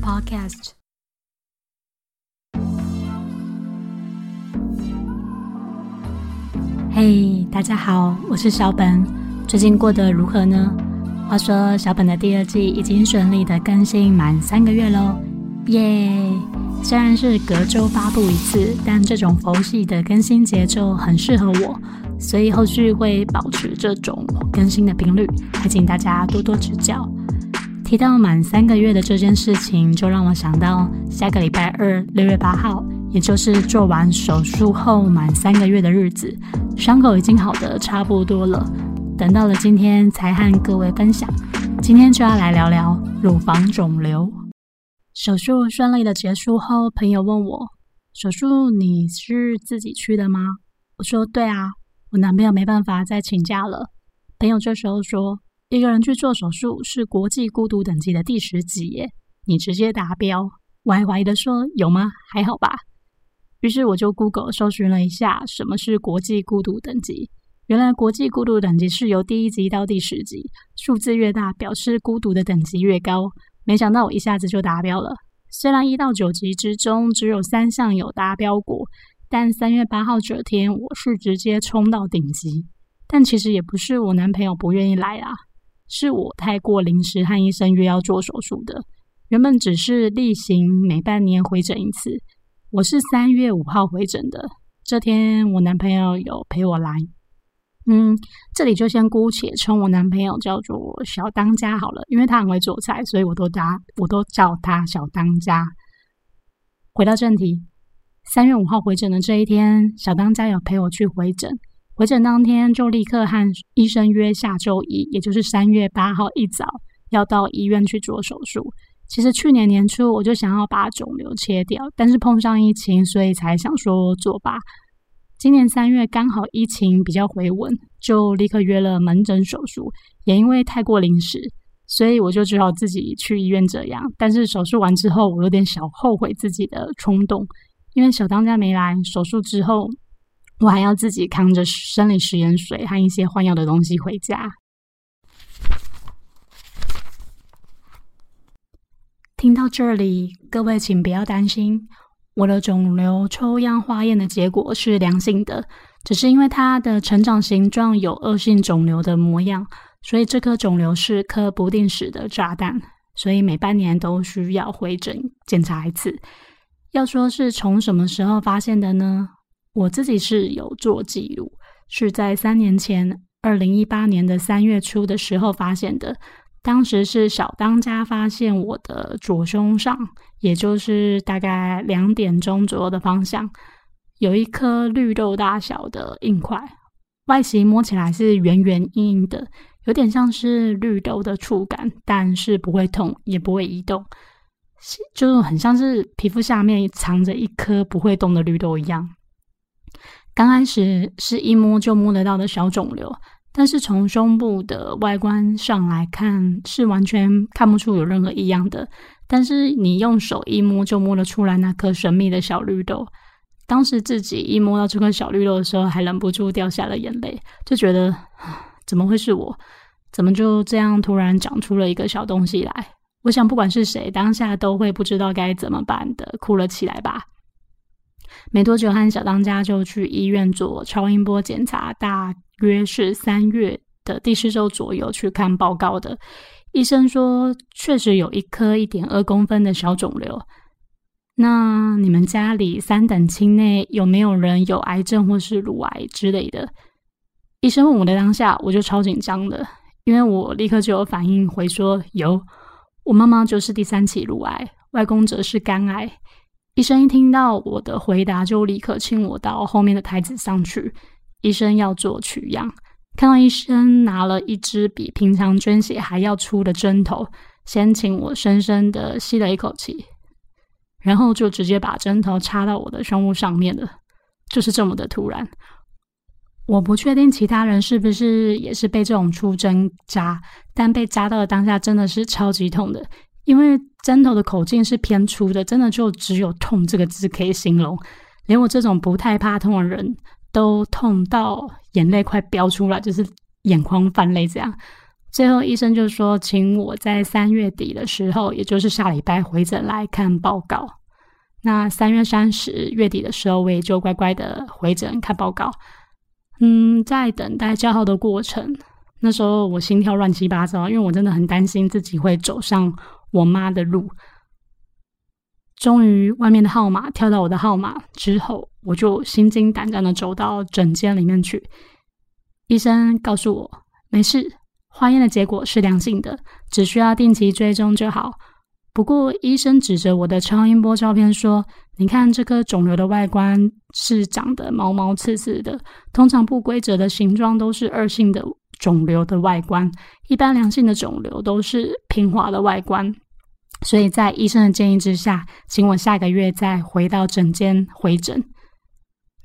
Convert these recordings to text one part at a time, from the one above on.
Podcast。嘿，大家好，我是小本，最近过得如何呢？话说，小本的第二季已经顺利的更新满三个月喽，耶！虽然是隔周发布一次，但这种佛系的更新节奏很适合我，所以后续会保持这种更新的频率，还请大家多多指教。提到满三个月的这件事情，就让我想到下个礼拜二六月八号，也就是做完手术后满三个月的日子，伤口已经好的差不多了。等到了今天才和各位分享，今天就要来聊聊乳房肿瘤。手术顺利的结束后，朋友问我：“手术你是自己去的吗？”我说：“对啊，我男朋友没办法再请假了。”朋友这时候说。一个人去做手术是国际孤独等级的第十级耶，你直接达标。我还怀疑的说有吗？还好吧。于是我就 Google 搜寻了一下什么是国际孤独等级。原来国际孤独等级是由第一级到第十级，数字越大表示孤独的等级越高。没想到我一下子就达标了。虽然一到九级之中只有三项有达标过，但三月八号这天我是直接冲到顶级。但其实也不是我男朋友不愿意来啊。是我太过临时和医生约要做手术的，原本只是例行每半年回诊一次。我是三月五号回诊的，这天我男朋友有陪我来。嗯，这里就先姑且称我男朋友叫做小当家好了，因为他很会做菜，所以我都他我都叫他小当家。回到正题，三月五号回诊的这一天，小当家有陪我去回诊。回诊当天就立刻和医生约下周一，也就是三月八号一早要到医院去做手术。其实去年年初我就想要把肿瘤切掉，但是碰上疫情，所以才想说做吧。今年三月刚好疫情比较回稳，就立刻约了门诊手术。也因为太过临时，所以我就只好自己去医院这样。但是手术完之后，我有点小后悔自己的冲动，因为小当家没来，手术之后。我还要自己扛着生理食盐水和一些换药的东西回家。听到这里，各位请不要担心，我的肿瘤抽样化验的结果是良性的，只是因为它的成长形状有恶性肿瘤的模样，所以这颗肿瘤是颗不定时的炸弹，所以每半年都需要回诊检查一次。要说是从什么时候发现的呢？我自己是有做记录，是在三年前，二零一八年的三月初的时候发现的。当时是小当家发现我的左胸上，也就是大概两点钟左右的方向，有一颗绿豆大小的硬块，外形摸起来是圆圆硬硬的，有点像是绿豆的触感，但是不会痛，也不会移动，就很像是皮肤下面藏着一颗不会动的绿豆一样。刚开始是一摸就摸得到的小肿瘤，但是从胸部的外观上来看，是完全看不出有任何异样的。但是你用手一摸就摸得出来那颗神秘的小绿豆。当时自己一摸到这颗小绿豆的时候，还忍不住掉下了眼泪，就觉得怎么会是我？怎么就这样突然长出了一个小东西来？我想不管是谁，当下都会不知道该怎么办的，哭了起来吧。没多久，和小当家就去医院做超音波检查，大约是三月的第四周左右去看报告的。医生说，确实有一颗一点二公分的小肿瘤。那你们家里三等亲内有没有人有癌症或是乳癌之类的？医生问我的当下，我就超紧张的，因为我立刻就有反应回说有，我妈妈就是第三期乳癌，外公则是肝癌。医生一听到我的回答，就立刻请我到后面的台子上去。医生要做取样，看到医生拿了一支比平常捐血还要粗的针头，先请我深深的吸了一口气，然后就直接把针头插到我的胸部上面了。就是这么的突然，我不确定其他人是不是也是被这种粗针扎，但被扎到的当下真的是超级痛的。因为针头的口径是偏粗的，真的就只有“痛”这个字可以形容。连我这种不太怕痛的人都痛到眼泪快飙出来，就是眼眶泛泪这样。最后医生就说，请我在三月底的时候，也就是下礼拜回诊来看报告。那三月三十月底的时候，我也就乖乖的回诊看报告。嗯，在等待叫号的过程，那时候我心跳乱七八糟，因为我真的很担心自己会走上我妈的路。终于，外面的号码跳到我的号码之后，我就心惊胆战的走到诊间里面去。医生告诉我，没事，化验的结果是良性的，只需要定期追踪就好。不过，医生指着我的超音波照片说：“你看，这颗肿瘤的外观是长得毛毛刺刺的。通常不规则的形状都是恶性的肿瘤的外观，一般良性的肿瘤都是平滑的外观。所以在医生的建议之下，请我下个月再回到诊间回诊。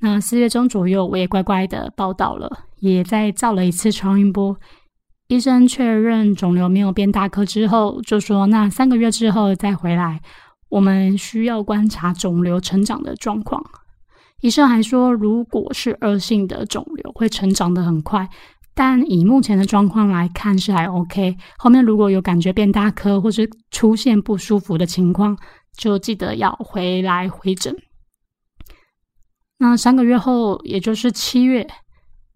那四月中左右，我也乖乖的报道了，也再照了一次超音波。”医生确认肿瘤没有变大颗之后，就说：“那三个月之后再回来，我们需要观察肿瘤成长的状况。”医生还说，如果是恶性的肿瘤，会成长的很快，但以目前的状况来看是还 OK。后面如果有感觉变大颗，或是出现不舒服的情况，就记得要回来回诊。那三个月后，也就是七月。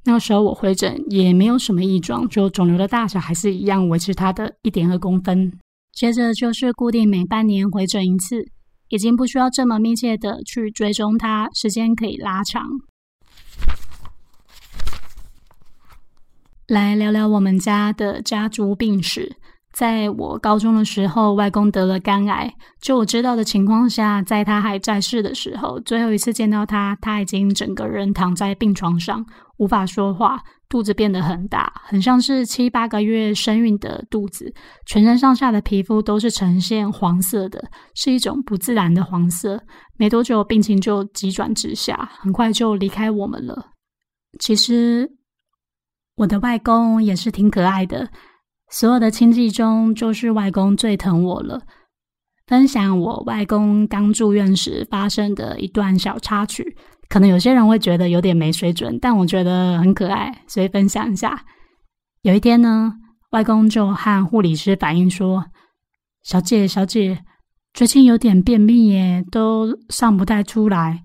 那个时候我回诊也没有什么异状，就肿瘤的大小还是一样，维持它的一点二公分。接着就是固定每半年回诊一次，已经不需要这么密切的去追踪它，时间可以拉长。来聊聊我们家的家族病史。在我高中的时候，外公得了肝癌。就我知道的情况下，在他还在世的时候，最后一次见到他，他已经整个人躺在病床上，无法说话，肚子变得很大，很像是七八个月身孕的肚子，全身上下的皮肤都是呈现黄色的，是一种不自然的黄色。没多久，病情就急转直下，很快就离开我们了。其实，我的外公也是挺可爱的。所有的亲戚中，就是外公最疼我了。分享我外公刚住院时发生的一段小插曲，可能有些人会觉得有点没水准，但我觉得很可爱，所以分享一下。有一天呢，外公就和护理师反映说：“小姐，小姐，最近有点便秘耶，都上不太出来。”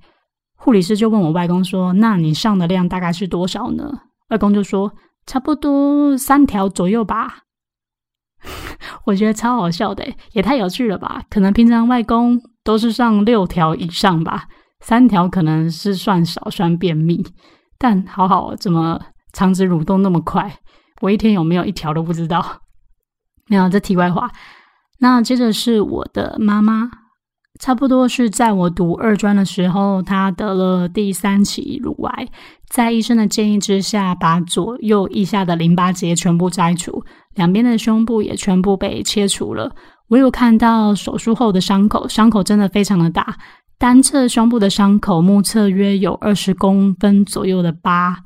护理师就问我外公说：“那你上的量大概是多少呢？”外公就说：“差不多三条左右吧。”我觉得超好笑的，也太有趣了吧！可能平常外公都是上六条以上吧，三条可能是算少，算便秘。但好好，怎么肠子蠕动那么快？我一天有没有一条都不知道。没有，这题外话。那接着是我的妈妈，差不多是在我读二专的时候，她得了第三期乳癌。在医生的建议之下，把左右腋下的淋巴结全部摘除，两边的胸部也全部被切除了。我有看到手术后的伤口，伤口真的非常的大，单侧胸部的伤口目测约有二十公分左右的疤，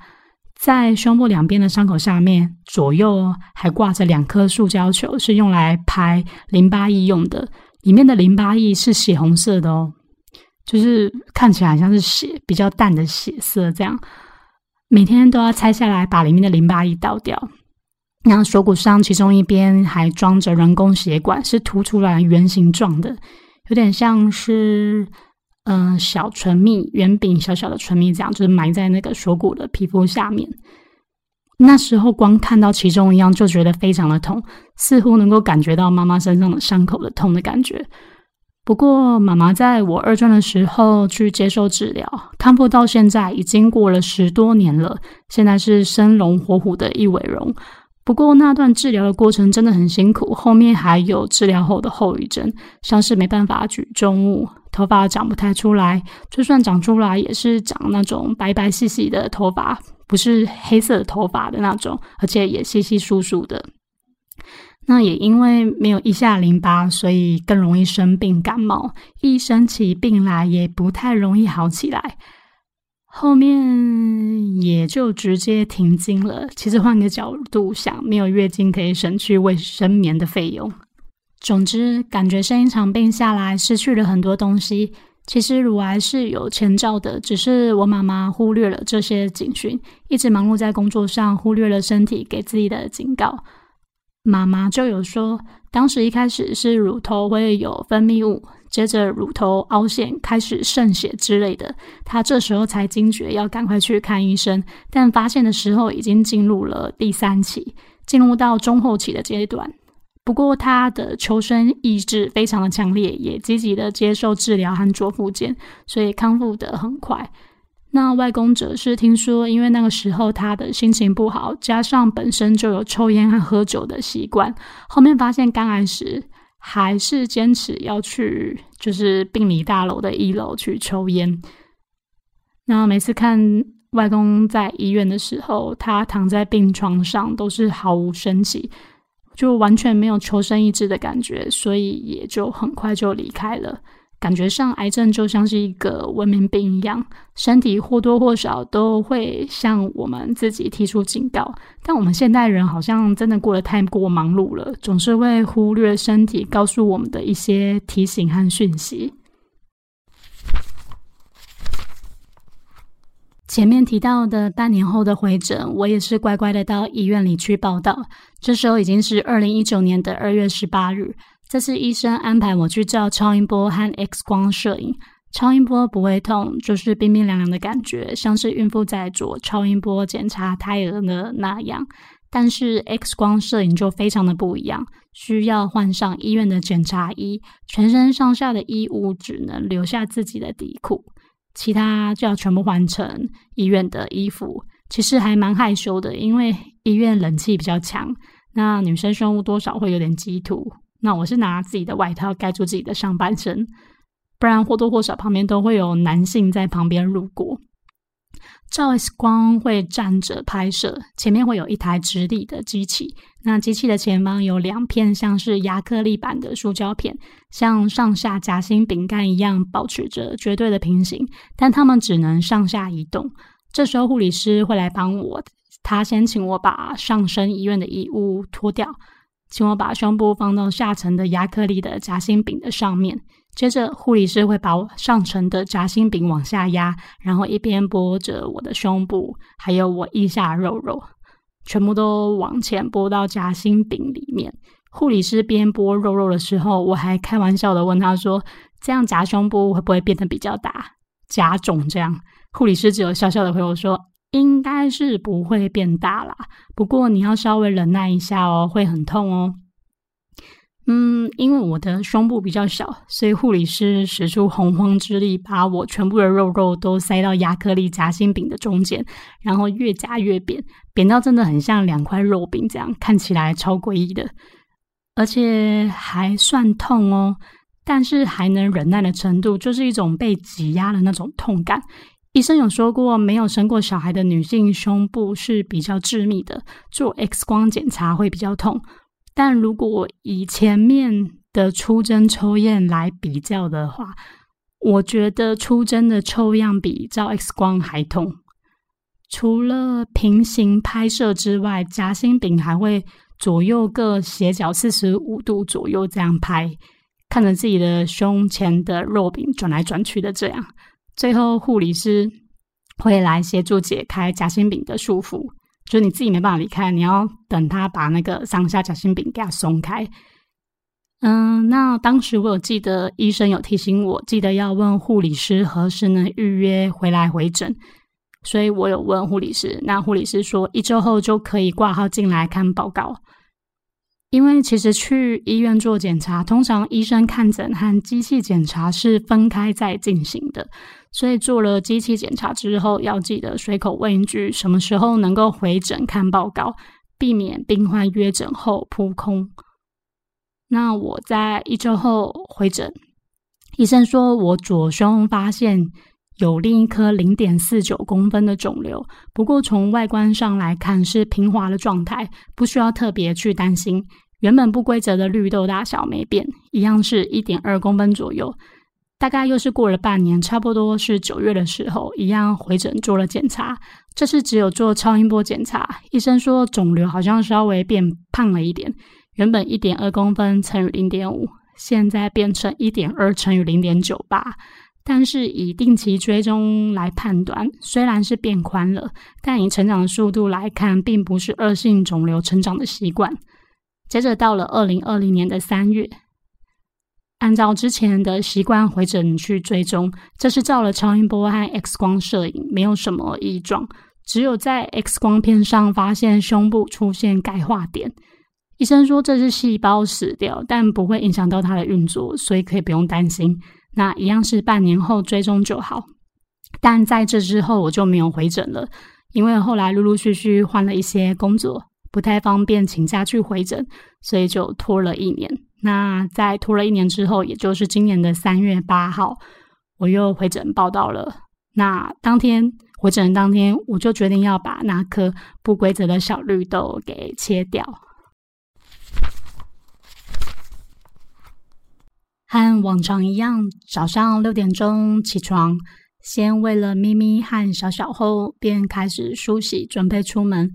在胸部两边的伤口下面，左右还挂着两颗塑胶球，是用来排淋巴液用的，里面的淋巴液是血红色的哦，就是看起来像是血，比较淡的血色这样。每天都要拆下来，把里面的淋巴液倒掉。然后锁骨上其中一边还装着人工血管，是凸出来圆形状的，有点像是嗯小唇蜜圆饼小小的唇蜜这样，就是埋在那个锁骨的皮肤下面。那时候光看到其中一样就觉得非常的痛，似乎能够感觉到妈妈身上的伤口的痛的感觉。不过，妈妈在我二专的时候去接受治疗，康复到现在已经过了十多年了，现在是生龙活虎的一尾龙。不过那段治疗的过程真的很辛苦，后面还有治疗后的后遗症，像是没办法举重物，头发长不太出来，就算长出来也是长那种白白细细的头发，不是黑色的头发的那种，而且也稀稀疏疏的。那也因为没有腋下淋巴，所以更容易生病感冒。一生起病来也不太容易好起来，后面也就直接停经了。其实换个角度想，没有月经可以省去卫生棉的费用。总之，感觉生一场病下来，失去了很多东西。其实乳癌是有前兆的，只是我妈妈忽略了这些警讯，一直忙碌在工作上，忽略了身体给自己的警告。妈妈就有说，当时一开始是乳头会有分泌物，接着乳头凹陷，开始渗血之类的。她这时候才惊觉要赶快去看医生，但发现的时候已经进入了第三期，进入到中后期的阶段。不过她的求生意志非常的强烈，也积极的接受治疗和做复健，所以康复的很快。那外公则是听说，因为那个时候他的心情不好，加上本身就有抽烟和喝酒的习惯，后面发现肝癌时，还是坚持要去就是病理大楼的一楼去抽烟。那每次看外公在医院的时候，他躺在病床上都是毫无生气，就完全没有求生意志的感觉，所以也就很快就离开了。感觉上，癌症就像是一个文明病一样，身体或多或少都会向我们自己提出警告。但我们现代人好像真的过得太过忙碌了，总是会忽略身体告诉我们的一些提醒和讯息。前面提到的半年后的回诊，我也是乖乖的到医院里去报道。这时候已经是二零一九年的二月十八日。这次医生安排我去照超音波和 X 光摄影。超音波不会痛，就是冰冰凉凉的感觉，像是孕妇在做超音波检查胎儿的那样。但是 X 光摄影就非常的不一样，需要换上医院的检查衣，全身上下的衣物只能留下自己的底裤，其他就要全部换成医院的衣服。其实还蛮害羞的，因为医院冷气比较强，那女生胸部多少会有点积土。那我是拿自己的外套盖住自己的上半身，不然或多或少旁边都会有男性在旁边路过。照 X 光会站着拍摄，前面会有一台直立的机器，那机器的前方有两片像是亚克力板的塑胶片，像上下夹心饼干一样保持着绝对的平行，但它们只能上下移动。这时候护理师会来帮我，他先请我把上身医院的衣物脱掉。请我把胸部放到下层的亚克力的夹心饼的上面，接着护理师会把我上层的夹心饼往下压，然后一边拨着我的胸部，还有我腋下肉肉，全部都往前拨到夹心饼里面。护理师边拨肉肉的时候，我还开玩笑的问他说：“这样夹胸部会不会变得比较大，夹肿？”这样，护理师只有笑笑的回我说。应该是不会变大啦，不过你要稍微忍耐一下哦，会很痛哦。嗯，因为我的胸部比较小，所以护理师使出洪荒之力，把我全部的肉肉都塞到亚克力夹心饼的中间，然后越夹越扁，扁到真的很像两块肉饼这样，看起来超诡异的，而且还算痛哦。但是还能忍耐的程度，就是一种被挤压的那种痛感。医生有说过，没有生过小孩的女性胸部是比较致密的，做 X 光检查会比较痛。但如果以前面的出针抽验来比较的话，我觉得出针的抽样比照 X 光还痛。除了平行拍摄之外，夹心饼还会左右各斜角四十五度左右这样拍，看着自己的胸前的肉饼转来转去的这样。最后，护理师会来协助解开夹心饼的束缚，就是你自己没办法离开，你要等他把那个上下夹心饼给他松开。嗯，那当时我有记得医生有提醒我，记得要问护理师何时能预约回来回诊，所以我有问护理师，那护理师说一周后就可以挂号进来看报告。因为其实去医院做检查，通常医生看诊和机器检查是分开在进行的，所以做了机器检查之后，要记得随口问一句什么时候能够回诊看报告，避免病患约诊后扑空。那我在一周后回诊，医生说我左胸发现有另一颗零点四九公分的肿瘤，不过从外观上来看是平滑的状态，不需要特别去担心。原本不规则的绿豆大小没变，一样是一点二公分左右。大概又是过了半年，差不多是九月的时候，一样回诊做了检查。这次只有做超音波检查，医生说肿瘤好像稍微变胖了一点，原本一点二公分乘以零点五，现在变成一点二乘以零点九八。但是以定期追踪来判断，虽然是变宽了，但以成长的速度来看，并不是恶性肿瘤成长的习惯。接着到了二零二零年的三月，按照之前的习惯回诊去追踪，这是照了超音波和 X 光摄影，没有什么异状，只有在 X 光片上发现胸部出现钙化点。医生说这是细胞死掉，但不会影响到它的运作，所以可以不用担心。那一样是半年后追踪就好。但在这之后我就没有回诊了，因为后来陆陆续续换了一些工作，不太方便请假去回诊，所以就拖了一年。那在拖了一年之后，也就是今年的三月八号，我又回诊报道了。那当天回诊当天，我就决定要把那颗不规则的小绿豆给切掉。和往常一样，早上六点钟起床，先喂了咪咪和小小后，便开始梳洗，准备出门。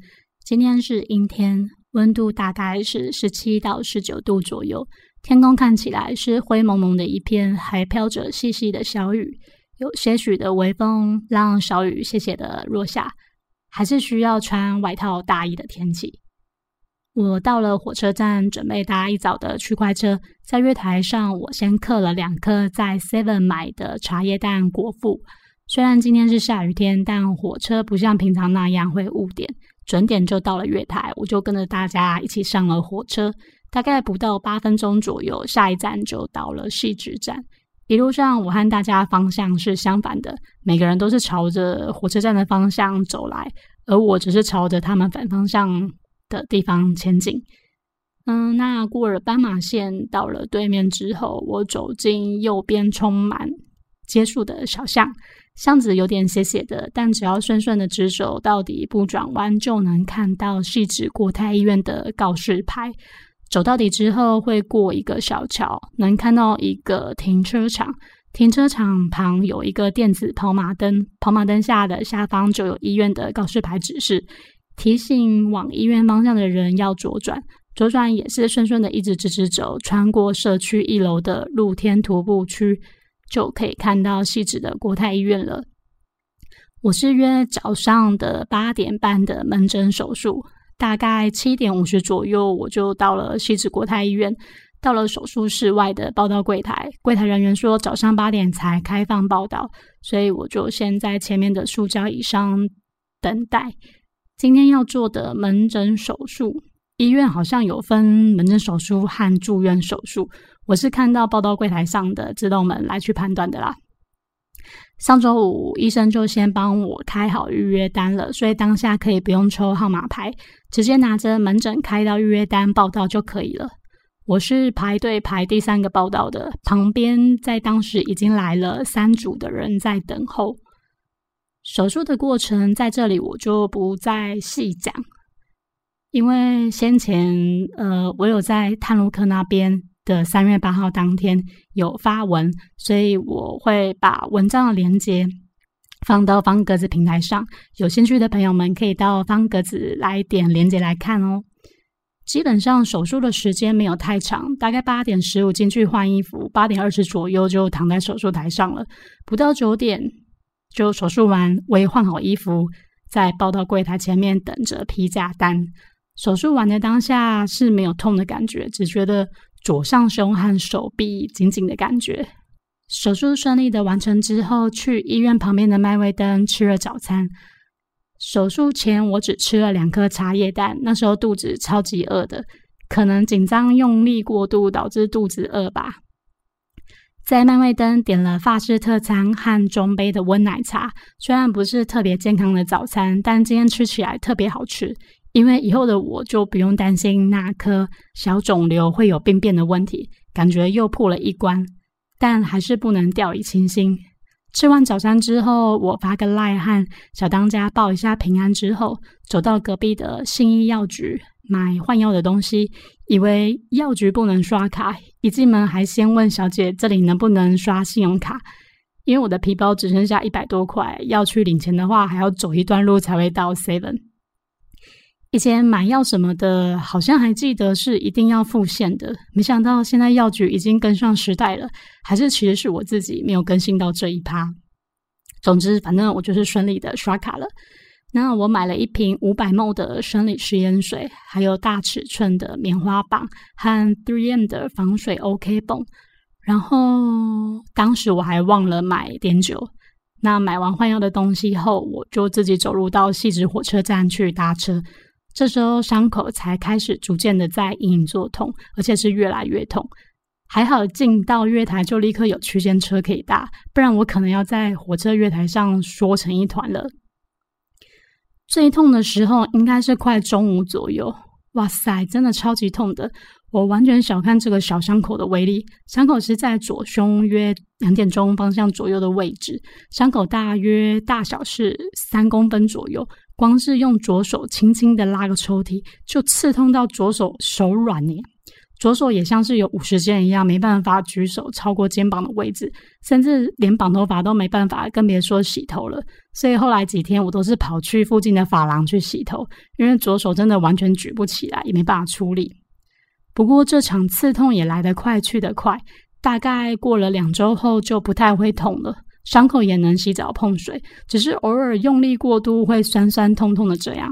今天是阴天，温度大概是十七到十九度左右，天空看起来是灰蒙蒙的一片，还飘着细细的小雨，有些许的微风让小雨斜斜的落下，还是需要穿外套大衣的天气。我到了火车站，准备搭一早的区快车。在月台上，我先刻了两颗在 Seven 买的茶叶蛋果腹。虽然今天是下雨天，但火车不像平常那样会误点，准点就到了月台。我就跟着大家一起上了火车。大概不到八分钟左右，下一站就到了细致站。一路上，我和大家方向是相反的，每个人都是朝着火车站的方向走来，而我只是朝着他们反方向。的地方前进，嗯，那过了斑马线到了对面之后，我走进右边充满街树的小巷，巷子有点斜斜的，但只要顺顺的直走到底不转弯，就能看到细致国泰医院的告示牌。走到底之后，会过一个小桥，能看到一个停车场，停车场旁有一个电子跑马灯，跑马灯下的下方就有医院的告示牌指示。提醒往医院方向的人要左转，左转也是顺顺的，一直直直走，穿过社区一楼的露天徒步区，就可以看到细致的国泰医院了。我是约早上的八点半的门诊手术，大概七点五十左右，我就到了西子国泰医院，到了手术室外的报道柜台，柜台人员说早上八点才开放报道，所以我就先在前面的塑胶椅上等待。今天要做的门诊手术，医院好像有分门诊手术和住院手术。我是看到报道柜台上的自动门来去判断的啦。上周五医生就先帮我开好预约单了，所以当下可以不用抽号码牌，直接拿着门诊开到预约单报到就可以了。我是排队排第三个报道的，旁边在当时已经来了三组的人在等候。手术的过程在这里我就不再细讲，因为先前呃我有在探路客那边的三月八号当天有发文，所以我会把文章的连接放到方格子平台上，有兴趣的朋友们可以到方格子来点连接来看哦。基本上手术的时间没有太长，大概八点十五进去换衣服，八点二十左右就躺在手术台上了，不到九点。就手术完，我也换好衣服，在报到柜台前面等着批假单。手术完的当下是没有痛的感觉，只觉得左上胸和手臂紧紧的感觉。手术顺利的完成之后，去医院旁边的麦味登吃了早餐。手术前我只吃了两颗茶叶蛋，那时候肚子超级饿的，可能紧张用力过度导致肚子饿吧。在麦味登点了法式特餐和中杯的温奶茶，虽然不是特别健康的早餐，但今天吃起来特别好吃。因为以后的我就不用担心那颗小肿瘤会有病变的问题，感觉又破了一关。但还是不能掉以轻心。吃完早餐之后，我发个赖和小当家报一下平安之后，走到隔壁的信义药局。买换药的东西，以为药局不能刷卡，一进门还先问小姐这里能不能刷信用卡，因为我的皮包只剩下一百多块，要去领钱的话还要走一段路才会到 Seven。以前买药什么的，好像还记得是一定要付现的，没想到现在药局已经跟上时代了，还是其实是我自己没有更新到这一趴。总之，反正我就是顺利的刷卡了。那我买了一瓶五百 ml 的生理食盐水，还有大尺寸的棉花棒和 Three M 的防水 OK 泵。然后当时我还忘了买碘酒。那买完换药的东西后，我就自己走路到细致火车站去搭车。这时候伤口才开始逐渐的在隐隐作痛，而且是越来越痛。还好进到月台就立刻有区间车可以搭，不然我可能要在火车月台上缩成一团了。最痛的时候应该是快中午左右，哇塞，真的超级痛的！我完全小看这个小伤口的威力。伤口是在左胸约两点钟方向左右的位置，伤口大约大小是三公分左右。光是用左手轻轻的拉个抽屉，就刺痛到左手手软呢。左手也像是有五十肩一样，没办法举手超过肩膀的位置，甚至连绑头发都没办法，更别说洗头了。所以后来几天，我都是跑去附近的发廊去洗头，因为左手真的完全举不起来，也没办法处理。不过这场刺痛也来得快，去得快，大概过了两周后就不太会痛了，伤口也能洗澡碰水，只是偶尔用力过度会酸酸痛痛的这样。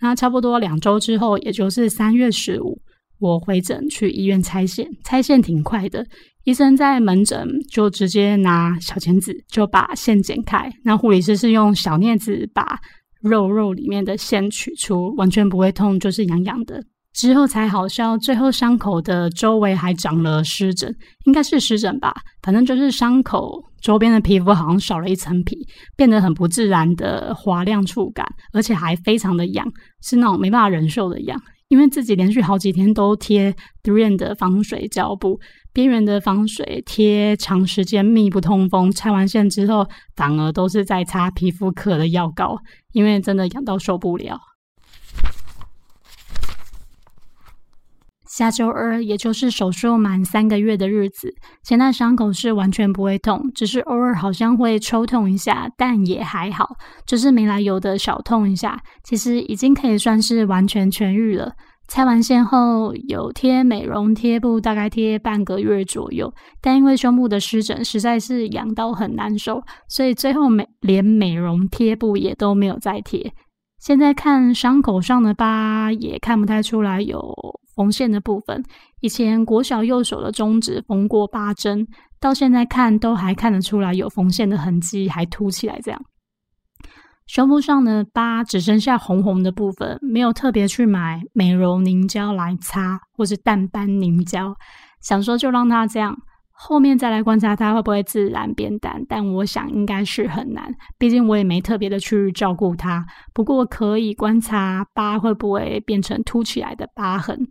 那差不多两周之后，也就是三月十五。我回诊去医院拆线，拆线挺快的。医生在门诊就直接拿小钳子就把线剪开，那护理师是用小镊子把肉肉里面的线取出，完全不会痛，就是痒痒的。之后才好笑，最后伤口的周围还长了湿疹，应该是湿疹吧，反正就是伤口周边的皮肤好像少了一层皮，变得很不自然的滑亮触感，而且还非常的痒，是那种没办法忍受的痒。因为自己连续好几天都贴 Three 的防水胶布，边缘的防水贴长时间密不通风，拆完线之后反而都是在擦皮肤科的药膏，因为真的痒到受不了。下周二，也就是手术满三个月的日子，现在伤口是完全不会痛，只是偶尔好像会抽痛一下，但也还好，就是没来由的小痛一下。其实已经可以算是完全痊愈了。拆完线后有贴美容贴布，大概贴半个月左右，但因为胸部的湿疹实在是痒到很难受，所以最后美连美容贴布也都没有再贴。现在看伤口上的疤，也看不太出来有缝线的部分。以前国小右手的中指缝过八针，到现在看都还看得出来有缝线的痕迹，还凸起来。这样，胸部上的疤只剩下红红的部分，没有特别去买美容凝胶来擦，或是淡斑凝胶，想说就让它这样。后面再来观察它会不会自然变淡，但我想应该是很难，毕竟我也没特别的去照顾它。不过可以观察疤会不会变成凸起来的疤痕。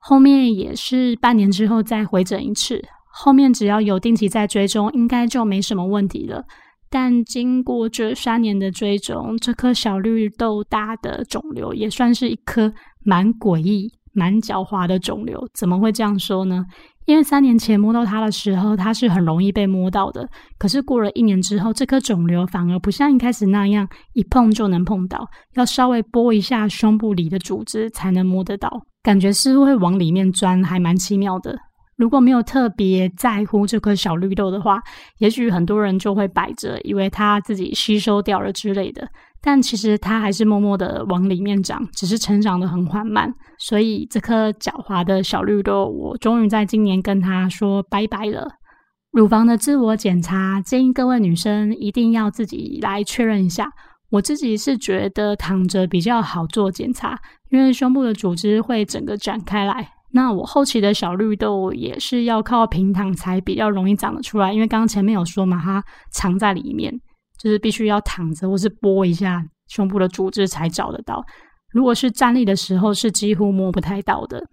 后面也是半年之后再回诊一次，后面只要有定期在追踪，应该就没什么问题了。但经过这三年的追踪，这颗小绿豆大的肿瘤也算是一颗蛮诡异、蛮狡猾的肿瘤。怎么会这样说呢？因为三年前摸到它的时候，它是很容易被摸到的。可是过了一年之后，这颗肿瘤反而不像一开始那样一碰就能碰到，要稍微拨一下胸部里的组织才能摸得到，感觉是会往里面钻，还蛮奇妙的。如果没有特别在乎这颗小绿豆的话，也许很多人就会摆着，以为它自己吸收掉了之类的。但其实它还是默默的往里面长，只是成长的很缓慢。所以这颗狡猾的小绿豆，我终于在今年跟它说拜拜了。乳房的自我检查，建议各位女生一定要自己来确认一下。我自己是觉得躺着比较好做检查，因为胸部的组织会整个展开来。那我后期的小绿豆也是要靠平躺才比较容易长得出来，因为刚刚前面有说嘛，它藏在里面。就是必须要躺着或是拨一下胸部的组织才找得到。如果是站立的时候，是几乎摸不太到的。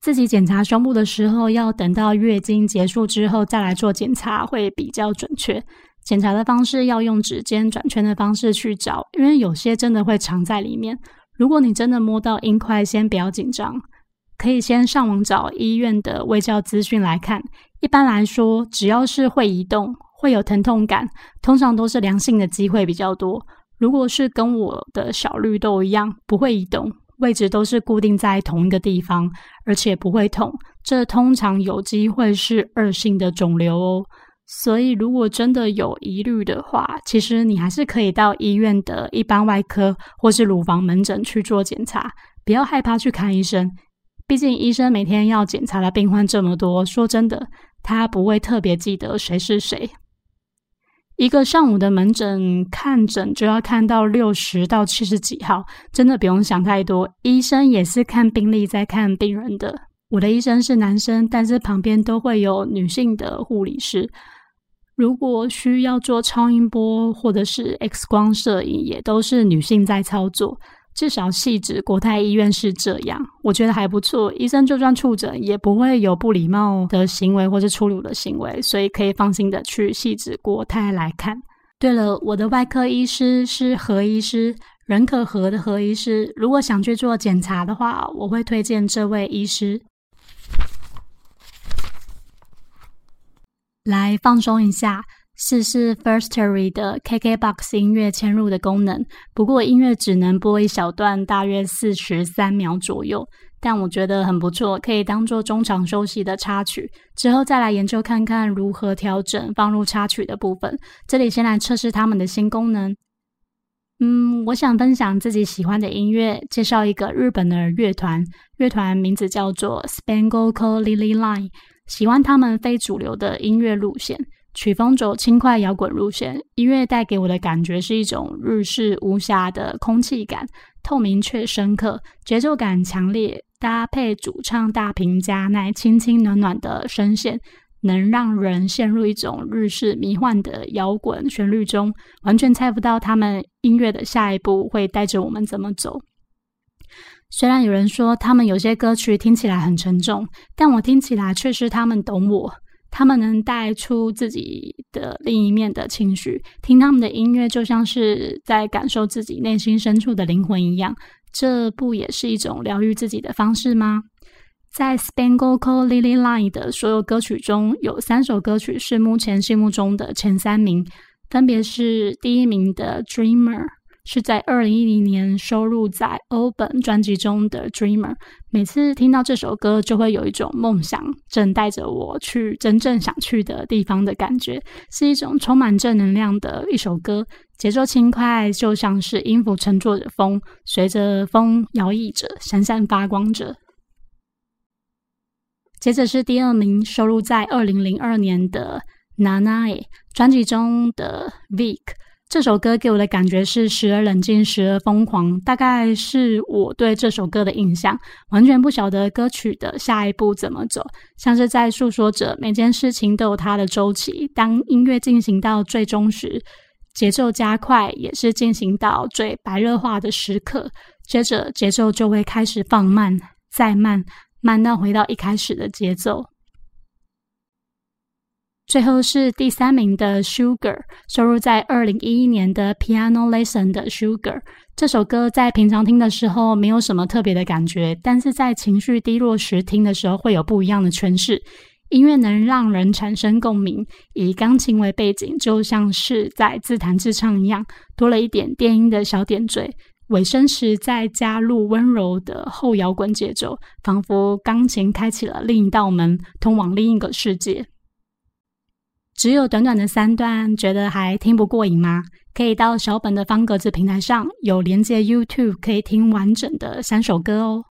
自己检查胸部的时候，要等到月经结束之后再来做检查，会比较准确。检查的方式要用指尖转圈的方式去找，因为有些真的会藏在里面。如果你真的摸到硬块，先不要紧张，可以先上网找医院的卫教资讯来看。一般来说，只要是会移动。会有疼痛感，通常都是良性的机会比较多。如果是跟我的小绿豆一样不会移动，位置都是固定在同一个地方，而且不会痛，这通常有机会是恶性的肿瘤哦。所以如果真的有疑虑的话，其实你还是可以到医院的一般外科或是乳房门诊去做检查，不要害怕去看医生。毕竟医生每天要检查的病患这么多，说真的，他不会特别记得谁是谁。一个上午的门诊看诊就要看到六十到七十几号，真的不用想太多。医生也是看病历在看病人的。我的医生是男生，但是旁边都会有女性的护理师。如果需要做超音波或者是 X 光摄影，也都是女性在操作。至少细致国泰医院是这样，我觉得还不错。医生就算触诊，也不会有不礼貌的行为或是粗鲁的行为，所以可以放心的去细致国泰来看。对了，我的外科医师是何医师，任可和的何医师。如果想去做检查的话，我会推荐这位医师。来放松一下。试试 Firstory 的 KKBOX 音乐嵌入的功能，不过音乐只能播一小段，大约四十三秒左右，但我觉得很不错，可以当做中场休息的插曲。之后再来研究看看如何调整放入插曲的部分。这里先来测试他们的新功能。嗯，我想分享自己喜欢的音乐，介绍一个日本的乐团，乐团名字叫做 Spangle Lily Line，喜欢他们非主流的音乐路线。曲风走轻快摇滚路线，音乐带给我的感觉是一种日式无暇的空气感，透明却深刻，节奏感强烈，搭配主唱大平加奈轻轻暖暖的声线，能让人陷入一种日式迷幻的摇滚旋律中，完全猜不到他们音乐的下一步会带着我们怎么走。虽然有人说他们有些歌曲听起来很沉重，但我听起来却是他们懂我。他们能带出自己的另一面的情绪，听他们的音乐就像是在感受自己内心深处的灵魂一样，这不也是一种疗愈自己的方式吗？在 Spangle Lily Line 的所有歌曲中，有三首歌曲是目前心目中的前三名，分别是第一名的 Dreamer。是在二零一零年收录在《欧本》专辑中的《Dreamer》。每次听到这首歌，就会有一种梦想正带着我去真正想去的地方的感觉，是一种充满正能量的一首歌。节奏轻快，就像是音符乘坐着风，随着风摇曳着，闪闪发光着。接着是第二名，收录在二零零二年的《Nanae》专辑中的《Vic》。这首歌给我的感觉是时而冷静，时而疯狂，大概是我对这首歌的印象。完全不晓得歌曲的下一步怎么走，像是在诉说着每件事情都有它的周期。当音乐进行到最终时，节奏加快，也是进行到最白热化的时刻。接着节奏就会开始放慢，再慢，慢到回到一开始的节奏。最后是第三名的《Sugar》，收录在二零一一年的《Piano Lesson》的《Sugar》这首歌，在平常听的时候没有什么特别的感觉，但是在情绪低落时听的时候会有不一样的诠释。音乐能让人产生共鸣，以钢琴为背景，就像是在自弹自唱一样，多了一点电音的小点缀。尾声时再加入温柔的后摇滚节奏，仿佛钢琴开启了另一道门，通往另一个世界。只有短短的三段，觉得还听不过瘾吗？可以到小本的方格子平台上有连接 YouTube，可以听完整的三首歌哦。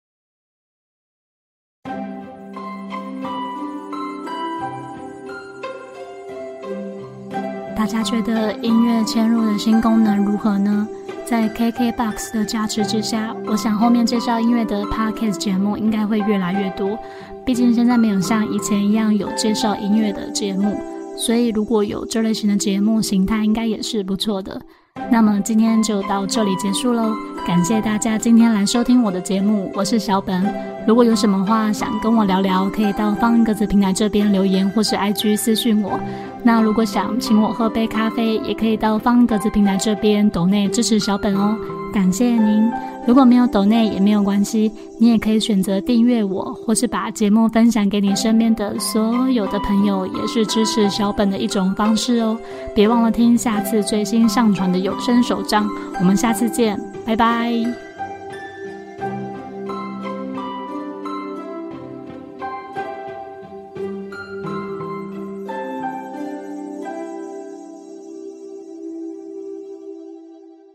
大家觉得音乐嵌入的新功能如何呢？在 KKBOX 的加持之下，我想后面介绍音乐的 Podcast 节目应该会越来越多。毕竟现在没有像以前一样有介绍音乐的节目。所以，如果有这类型的节目形态，应该也是不错的。那么今天就到这里结束喽，感谢大家今天来收听我的节目，我是小本。如果有什么话想跟我聊聊，可以到方格子平台这边留言，或是 IG 私讯我。那如果想请我喝杯咖啡，也可以到方格子平台这边抖内支持小本哦。感谢您。如果没有抖内也没有关系，你也可以选择订阅我，或是把节目分享给你身边的所有的朋友，也是支持小本的一种方式哦。别忘了听下次最新上传的有声手账，我们下次见，拜拜。